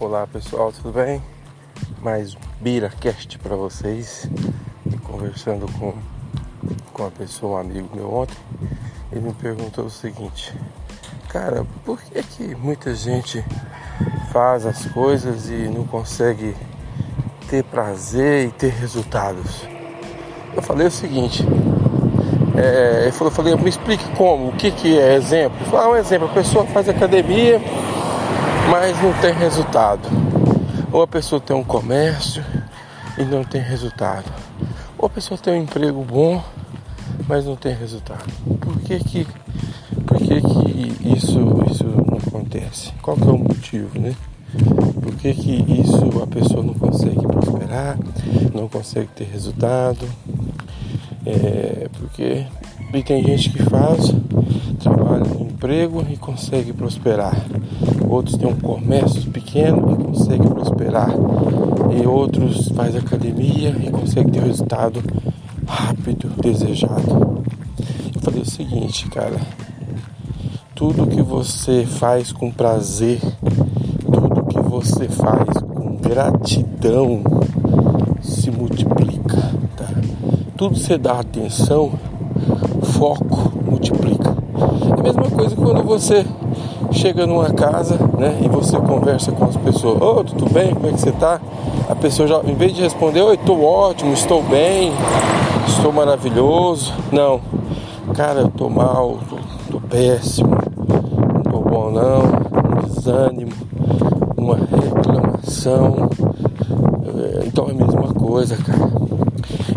Olá pessoal, tudo bem? Mais um BiraCast para vocês. E conversando com, com uma pessoa, um amigo meu ontem, ele me perguntou o seguinte: Cara, por que, que muita gente faz as coisas e não consegue ter prazer e ter resultados? Eu falei o seguinte. É, ele falou, eu falei, me explique como, o que, que é exemplo? Falei, ah, um exemplo, a pessoa faz academia, mas não tem resultado. Ou a pessoa tem um comércio e não tem resultado. Ou a pessoa tem um emprego bom, mas não tem resultado. Por que que, por que, que isso, isso não acontece? Qual que é o motivo, né? Por que, que isso a pessoa não consegue prosperar, não consegue ter resultado? É, porque e tem gente que faz, trabalha no emprego e consegue prosperar. Outros têm um comércio pequeno e consegue prosperar. E outros faz academia e consegue ter o resultado rápido, desejado. Eu falei o seguinte, cara. Tudo que você faz com prazer, tudo que você faz com gratidão se multiplica, tá? Tudo você dá atenção foco multiplica. É a mesma coisa quando você chega numa casa, né, e você conversa com as pessoas, ô, oh, tudo bem? Como é que você tá? A pessoa já, em vez de responder, oi, estou ótimo, estou bem, estou maravilhoso. Não, cara, eu tô mal, tô, tô péssimo, não tô bom não, um desânimo, uma reclamação. É, então é a mesma coisa, cara.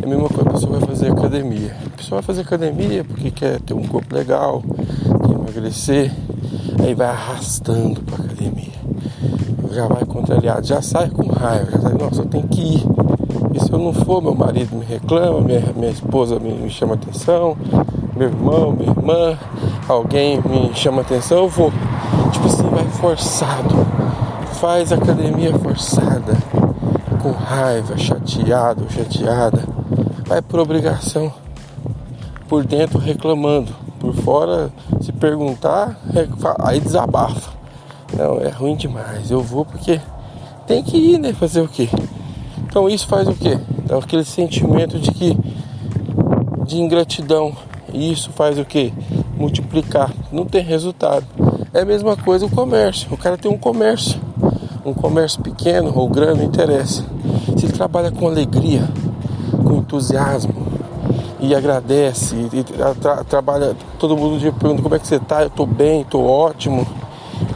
É a mesma coisa, a pessoa vai fazer academia. A pessoa vai fazer academia porque quer ter um corpo legal, quer emagrecer, aí vai arrastando para academia. Já vai contrariado, já sai com raiva, já sai, nossa, eu tenho que ir. E se eu não for, meu marido me reclama, minha, minha esposa me, me chama atenção, meu irmão, minha irmã, alguém me chama atenção, eu vou. Tipo assim, vai forçado. Faz academia forçada, com raiva, chateado, chateada vai por obrigação, por dentro reclamando, por fora se perguntar, aí desabafa. Não, é ruim demais. Eu vou porque tem que ir, né? Fazer o quê? Então isso faz o quê? Dá aquele sentimento de que de ingratidão. E isso faz o quê? Multiplicar. Não tem resultado. É a mesma coisa o comércio. O cara tem um comércio. Um comércio pequeno ou grande, não interessa. Se ele trabalha com alegria, com entusiasmo e agradece e, tra, trabalha todo mundo dia pergunta como é que você está, eu estou bem, estou ótimo,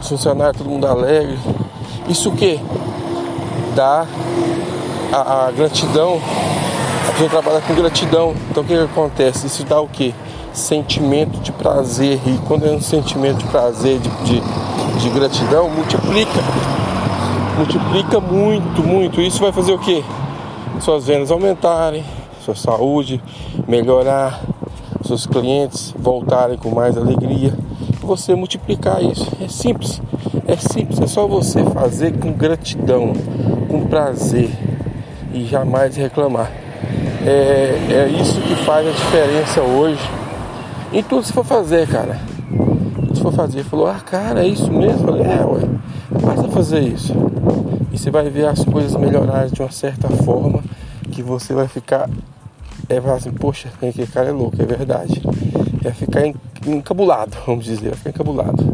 os funcionários, todo mundo alegre. Isso que? Dá a, a, gratidão, a pessoa trabalha com gratidão. Então o que, que acontece? Isso dá o que? Sentimento de prazer. E quando é um sentimento de prazer, de, de, de gratidão, multiplica. Multiplica muito, muito. Isso vai fazer o que? suas vendas aumentarem, sua saúde melhorar, seus clientes voltarem com mais alegria, você multiplicar isso. É simples, é simples, é só você fazer com gratidão, com prazer e jamais reclamar. É, é isso que faz a diferença hoje em tudo que for fazer, cara. Se for fazer, falou, ah cara, é isso mesmo? falei, é, ué, fazer isso. E você vai ver as coisas melhorarem de uma certa forma que você vai ficar. É falar assim, poxa, aquele cara é louco, é verdade. É ficar encabulado, vamos dizer, vai ficar encabulado.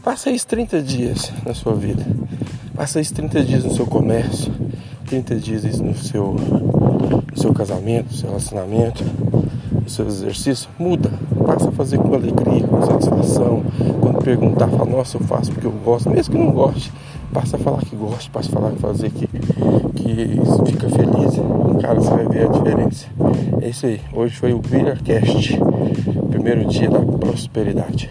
Faça isso 30 dias na sua vida. Faça isso 30 dias no seu comércio, 30 dias no seu, no seu casamento, no seu relacionamento, no seu exercício. Muda, passa a fazer com alegria, com satisfação. Quando perguntar, fala, nossa, eu faço porque eu gosto, mesmo que não goste Passa a falar que gosta, passa a falar que fazer que, que fica feliz. Cara, você vai ver a diferença. É isso aí. Hoje foi o ViraCast, primeiro dia da prosperidade.